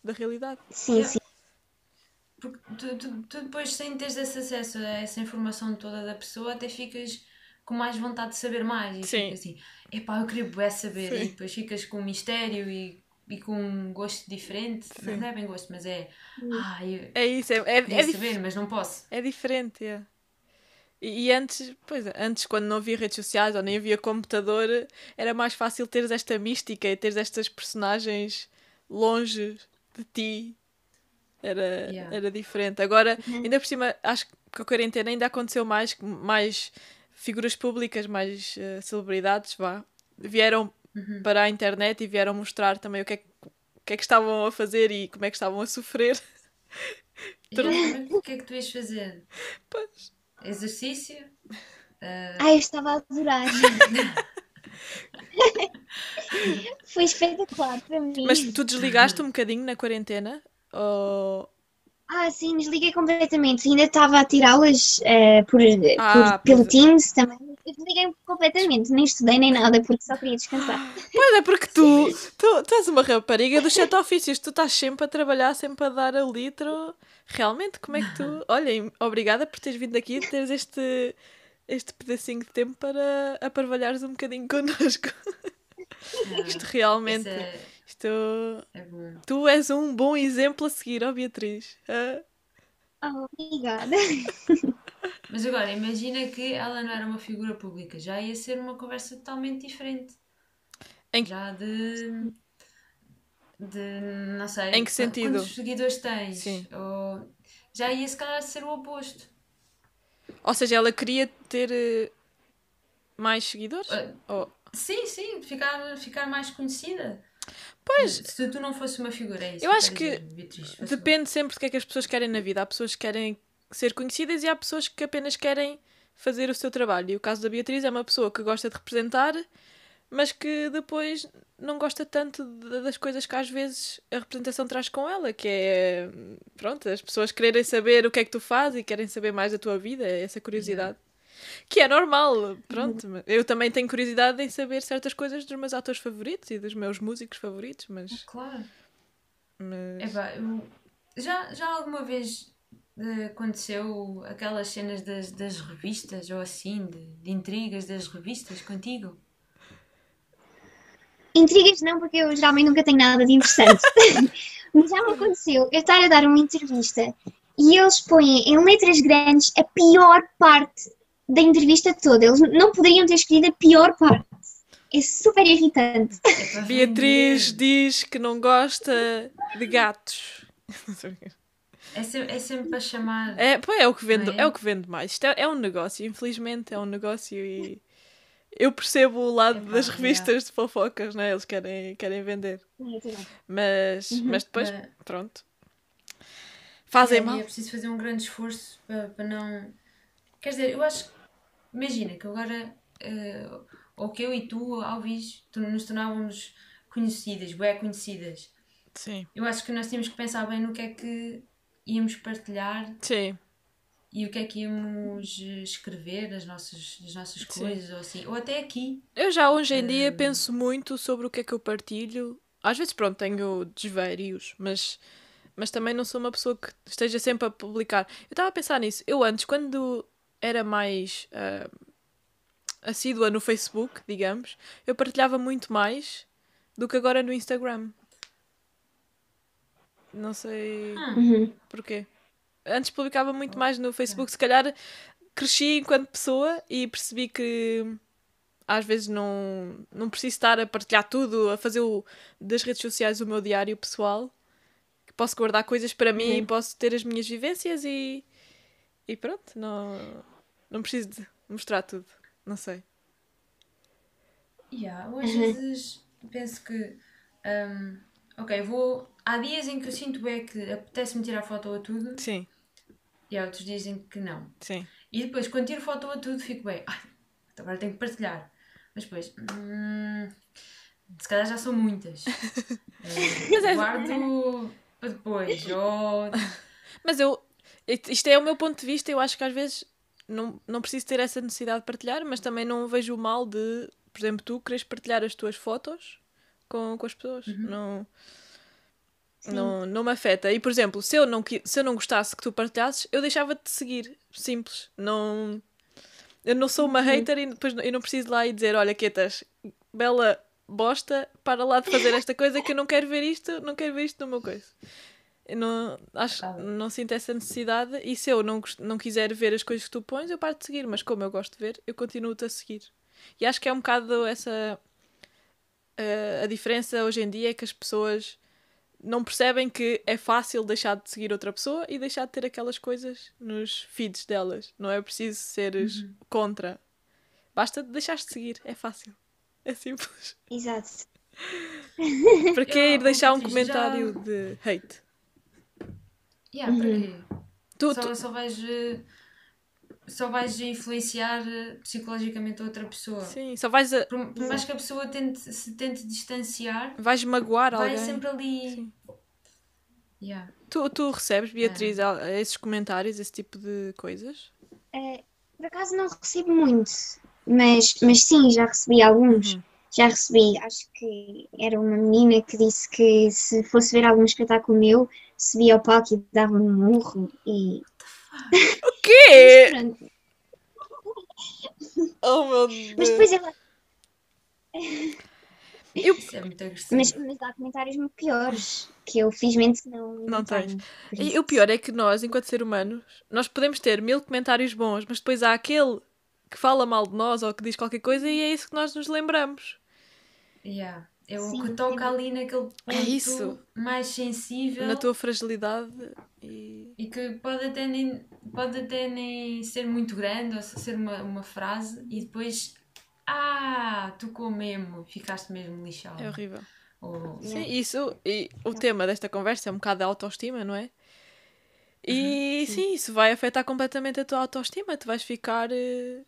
da realidade. Sim, sim. Porque tu, tu, tu depois, sem teres esse acesso a essa informação toda da pessoa, até ficas com mais vontade de saber mais. E Sim. assim, epá, eu queria bué saber. Sim. E depois ficas com um mistério e, e com um gosto diferente. Sim. Não é bem gosto, mas é. Ah, eu É isso, é, é, é dif- saber, mas não posso. É diferente, é. E, e antes, pois antes quando não havia redes sociais ou nem havia computador, era mais fácil teres esta mística e teres estas personagens longe de ti. Era, Yeah. era diferente. Agora, ainda por cima, acho que a quarentena ainda aconteceu mais, mais figuras públicas, mais eh, celebridades, vá, vieram Uhum. para a internet e vieram mostrar também o que é que, o que é que estavam a fazer e como é que estavam a sofrer. O que é que tu ias fazer? Pois. Exercício? Ah, Ai, eu estava a adorar. Foi espetacular para mim. Mas tu desligaste um bocadinho na quarentena? Ou... Ah, sim, desliguei completamente. Ainda estava a ter aulas eh, por, Ah, por- pelo pois. Teams também. Eu desliguei completamente, nem estudei nem nada, porque só queria descansar. Pois é, porque tu, tu, tu és uma rapariga dos sete ofícios, tu estás sempre a trabalhar, sempre a dar a litro. Realmente, como é que tu. Olhem, obrigada por teres vindo aqui e teres este, este pedacinho de tempo para aparvalhares um bocadinho connosco. Isto ah, realmente. isso é, Isto. é. Tu és um bom exemplo a seguir, ó Beatriz. Ah, Oh, obrigada. Mas agora, imagina que ela não era uma figura pública, já ia ser uma conversa totalmente diferente. Em Já de. De. não sei. Em que sentido? Quantos seguidores tens? Sim. Ou, já ia se calhar ser o oposto. Ou seja, ela queria ter eh, mais seguidores? Ou- Sim, sim, ficar, ficar mais conhecida. Pois, Se tu não fosse uma figura, é isso Eu acho que Beatriz. Depende sempre do que é que as pessoas querem na vida. Há pessoas que querem ser conhecidas e há pessoas que apenas querem fazer o seu trabalho. E o caso da Beatriz é uma pessoa que gosta de representar, mas que depois não gosta tanto de- das coisas que às vezes a representação traz com ela, que é pronto, as pessoas quererem saber o que é que tu fazes e querem saber mais da tua vida, é essa curiosidade. Que é normal, pronto. mas Eu também tenho curiosidade em saber certas coisas dos meus atores favoritos e dos meus músicos favoritos, mas. Claro. mas... Eu- já, já alguma vez eh, aconteceu aquelas cenas das, das revistas ou assim, de, de intrigas das revistas contigo? Intrigas não, porque eu geralmente nunca tenho nada de interessante. Mas já me aconteceu eu estar a dar uma entrevista e eles põem em letras grandes a pior parte da entrevista toda. Eles não poderiam ter escolhido a pior parte. É super irritante. É Beatriz diz que não gosta de gatos. É sempre, é sempre para chamar. É, pô, é o que vende, é? é? o que vende mais. Isto é, é um negócio, infelizmente é um negócio e eu percebo o lado Epá, das yeah. revistas de fofocas, né? Eles querem, querem vender. Mas, mas depois, pronto. Fazem É, mal. É preciso fazer um grande esforço para, para não. Quer dizer, eu acho. Imagina que agora. eh, ou que eu e tu, Alves, tu- nos tornávamos conhecidas, bem conhecidas. Sim, Eu acho que nós tínhamos que pensar bem no que é que íamos partilhar sim. E o que é que íamos escrever, as nossas, as nossas Sim. coisas ou assim. Ou até aqui. Eu já hoje em dia Hum. penso muito sobre o que é que eu partilho. Às vezes, pronto, tenho desvarios, mas, mas também não sou uma pessoa que esteja sempre a publicar. Eu estava a pensar nisso. Eu antes, quando era mais ah, assídua no Facebook, digamos, eu partilhava muito mais do que agora no Instagram. Não sei Uhum. porquê. Antes publicava muito mais no Facebook, se calhar cresci enquanto pessoa e percebi que às vezes não, não preciso estar a partilhar tudo, a fazer o, das redes sociais o meu diário pessoal. Que posso guardar coisas para mim e posso ter as minhas vivências e, e pronto, não, não preciso de mostrar tudo. Não sei. Yeah, eu às vezes penso que hum, ok, vou. Há dias em que eu sinto é que apetece-me tirar foto a tudo Sim, e há outros dias em que não. sim. E depois, quando tiro foto a tudo, fico bem. Ai, agora tenho que partilhar. Mas depois. hum, se calhar já são muitas. Eh, é- Guardo para depois. Ou... Mas eu. Isto é o meu ponto de vista, eu acho que às vezes não, não preciso ter essa necessidade de partilhar, mas também não vejo o mal de, por exemplo, tu queres partilhar as tuas fotos com, com as pessoas. Não, não, não me afeta. E, por exemplo, se eu, não, se eu não gostasse que tu partilhasses, eu deixava-te de seguir. Simples. Não. Eu não sou uma hater e depois não- eu não preciso lá e dizer: olha, Quetas, bela bosta, para lá de fazer esta coisa que eu não quero ver isto, não quero ver isto no meu coisa. Eu não, acho, não sinto essa necessidade e se eu não, não quiser ver as coisas que tu pões, eu paro de seguir, mas como eu gosto de ver, eu continuo-te a seguir. E acho que é um bocado essa eh, a diferença hoje em dia é que as pessoas não percebem que é fácil deixar de seguir outra pessoa e deixar de ter aquelas coisas nos feeds delas. Não é preciso seres contra. Basta deixar de seguir, é fácil. É simples. Exato. Para que ir deixar um comentário já- de hate? Yeah, para quê? Tu, Só, tu- só vais. Só vais influenciar eh, psicologicamente a outra pessoa. sim, só vais, a- Por, por mais que a pessoa tente, se tente distanciar, vais magoar vai alguém. sempre ali. Sim. Yeah. Tu, tu recebes, Beatriz, al- esses comentários, esse tipo de coisas? Eh, por acaso não recebo muito, mas, mas sim, já recebi alguns. Uhum. Já recebi, acho que era uma menina que disse que se fosse ver algum espetáculo meu, subia ao palco e dava-me um murro e O quê? Oh meu Deus. Mas depois ela. Isso é muito agressivo. Mas, mas há comentários muito piores que eu felizmente não, Não tens. E o pior é que nós, enquanto seres humanos, nós podemos ter mil comentários bons, mas depois há aquele que fala mal de nós ou que diz qualquer coisa e é isso que nós nos lembramos. Yeah. É o Sim, que toca sim. ali naquele ponto É mais sensível Na tua fragilidade e. e que pode até, nem, pode até nem ser muito grande ou ser uma, uma frase e depois ah, tocou mesmo, ficaste mesmo lixado. É horrível. Ou, Sim, isso. E o tema desta conversa é um bocado a autoestima, não é? E sim, isso vai afetar completamente a tua autoestima. Tu vais ficar. eh,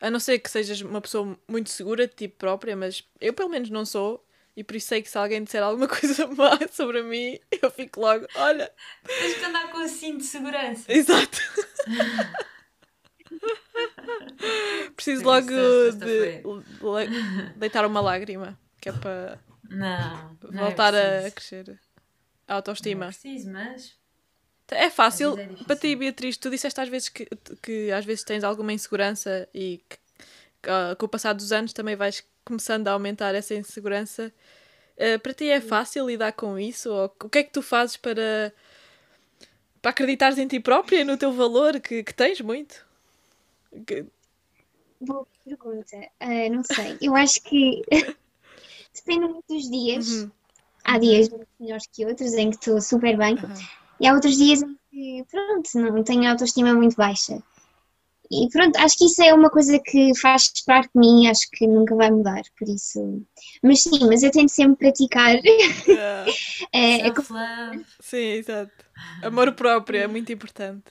A não ser que sejas uma pessoa muito segura de ti própria, mas eu pelo menos não sou. E por isso sei que se alguém disser alguma coisa má sobre mim, eu fico logo, olha, Tens que andar com o cinto de segurança. exato. Preciso Sim, logo isso é de deitar uma lágrima, que é para Não, não voltar é a crescer a Não é autoestima. preciso, mas É fácil. É. Para ti, Beatriz, tu disseste às vezes que, que às vezes tens alguma insegurança e que, que, ah, com o passar dos anos também vais começando a aumentar essa insegurança. Ah, para ti é fácil lidar com isso? Ou o que é que tu fazes para, para acreditares em ti própria, no teu valor, que, que tens muito? Que- Boa pergunta. Ah, não sei. Eu acho que depende muito dos dias. Uhum. Há dias muito melhores que outros em que estou super bem. Aham. E há outros dias em que, pronto, não tenho autoestima muito baixa. E pronto, acho que isso é uma coisa que faz parte de mim, acho que nunca vai mudar, por isso. Mas sim, mas eu tento sempre praticar. Ah, É, é self-love. sim, exato. Amor próprio é muito importante.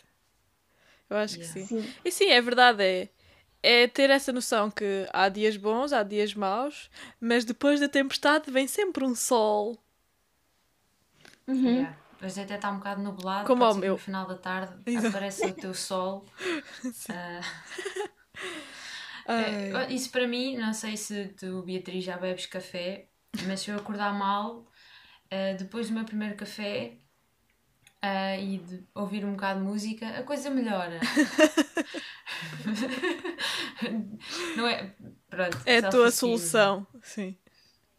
Eu acho que Yeah. sim. Sim. E sim, é verdade, é, é ter essa noção que há dias bons, há dias maus, mas depois da tempestade vem sempre um sol. Uhum. Yeah. Hoje até está um bocado nublado, Como ao que meu. no final da tarde Exato. aparece o teu sol. É, isso para mim, não sei se tu, Beatriz, já bebes café, mas se eu acordar mal, ah, depois do meu primeiro café ah, e de ouvir um bocado de música, a coisa melhora. não é? Pronto, é a tua solução. Sim.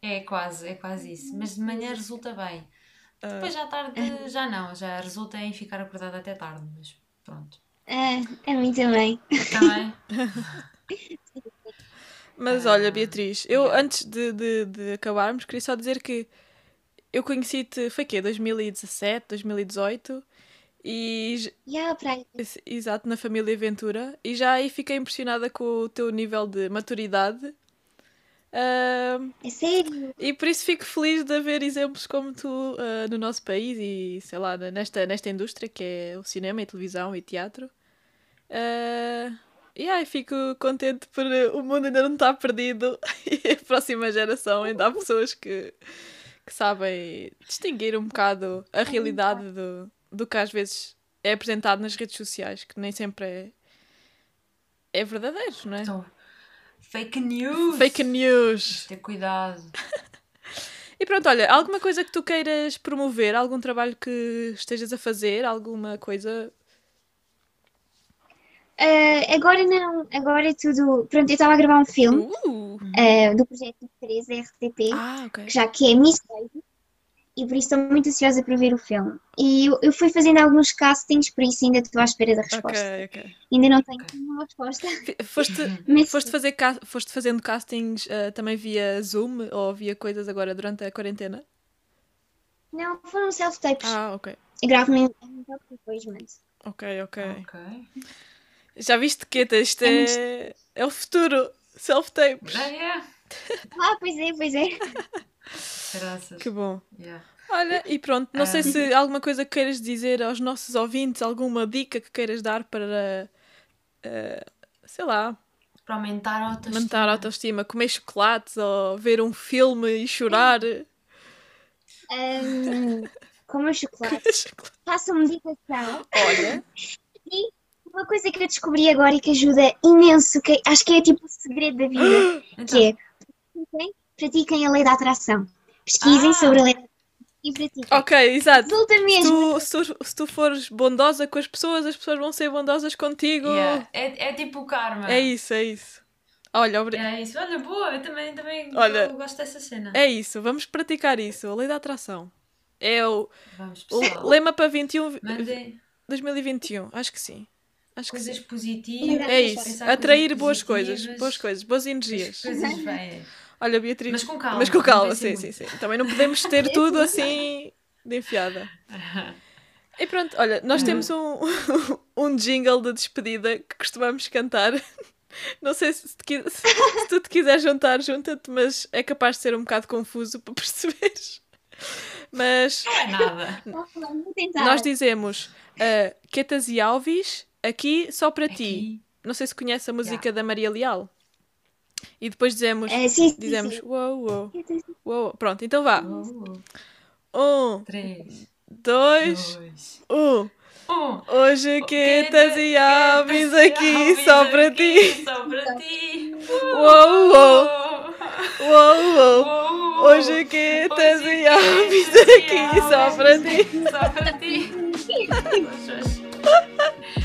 É quase, é quase isso. Mas de manhã resulta bem. Ah, Depois já tarde já não, já resulta em ficar acordada até tarde, mas pronto. É, a mim também. Também. mas Ah, olha, Beatriz, eu yeah. antes de, de, de acabarmos, queria só dizer que eu conheci-te, foi quê? 2017, 2018 e há praia. Exato, na família Ventura. E já aí fiquei impressionada com o teu nível de maturidade Ah, É sério? e por isso fico feliz de haver exemplos como tu ah, no nosso país e, sei lá, nesta, nesta indústria que é o cinema e televisão e teatro. Uh, e aí fico contente por uh, o mundo ainda não estar perdido e a próxima geração ainda há pessoas que, que sabem distinguir um bocado a realidade do, do que às vezes é apresentado nas redes sociais, que nem sempre é, é verdadeiro, não é? Fake news. Fake news. Ter cuidado. E pronto, olha, alguma coisa que tu queiras promover, algum trabalho que estejas a fazer, alguma coisa. Ah, agora não, agora é tudo. Pronto, eu estava a gravar um filme Uh! ah, do projeto 13 RTP, Ah, ok. já que é Miss Baby, e por isso estou muito ansiosa para ver o filme. E eu, eu fui fazendo alguns castings, por isso ainda estou à espera da resposta. Ok, ok. Ainda não tenho Ok. nenhuma resposta. Foste, Mas foste, fazer foste fazendo castings ah, também via Zoom ou via coisas agora durante a quarentena? não, foram self-tapes. Ah, ok. Eu gravo-me depois, mas. Ok, ok. Já viste que isto é, é o futuro. Self-tapes. Já é. Ah, pois é, pois é. Graças. Que bom. Yeah. Olha, e pronto, não sei Ah. se alguma coisa que queiras dizer aos nossos ouvintes, alguma dica que queiras dar para, ah, sei lá, Para aumentar a autoestima. aumentar a autoestima, comer chocolates ou ver um filme e chorar. Como o chocolate. Façam meditação. Olha, E uma coisa que eu descobri agora e que ajuda imenso, que acho que é tipo o segredo da vida, Então, que é pratiquem, pratiquem a lei da atração. Pesquisem Ah. sobre a lei da atração e pratiquem. ok, exato. Resulta Se mesmo. tu, se, tu, se tu fores bondosa com as pessoas, as pessoas vão ser bondosas contigo. yeah. é, é tipo o karma. É isso, é isso. Olha, obri- É isso. Olha, boa. Eu também, também Olha, eu gosto dessa cena. é isso. Vamos praticar isso. A lei da atração. É o, Vamos, o lema para 21, Mandem 2021. Acho que sim. Acho que coisas sim. positivas. É isso. Atrair boas coisas. Boas coisas. Boas energias. Coisas bem. Olha, Beatriz. Mas com calma. Mas com calma, sim, sim, sim. Também não podemos ter tudo assim de enfiada. E pronto, olha, nós temos um, um jingle de despedida que costumamos cantar. Não sei se, te se tu te quiseres juntar, junta-te, mas é capaz de ser um bocado confuso para perceberes. Mas Não é nada. Vou tentar. nós dizemos uh, Quetas e Alves aqui só para ti. Aqui. Não sei se conhece a música da Maria Leal. E depois dizemos, É, sim, sim, dizemos sim. uou, uou, uou. Pronto, então vá. Um, Um, três, dois, dois, um. um. Hoje quetas e aves aqui só para ti. Só para ti. Uou, uou, uou, uou. Uou. Hoje quetas e aves aqui só para ti. Só para ti.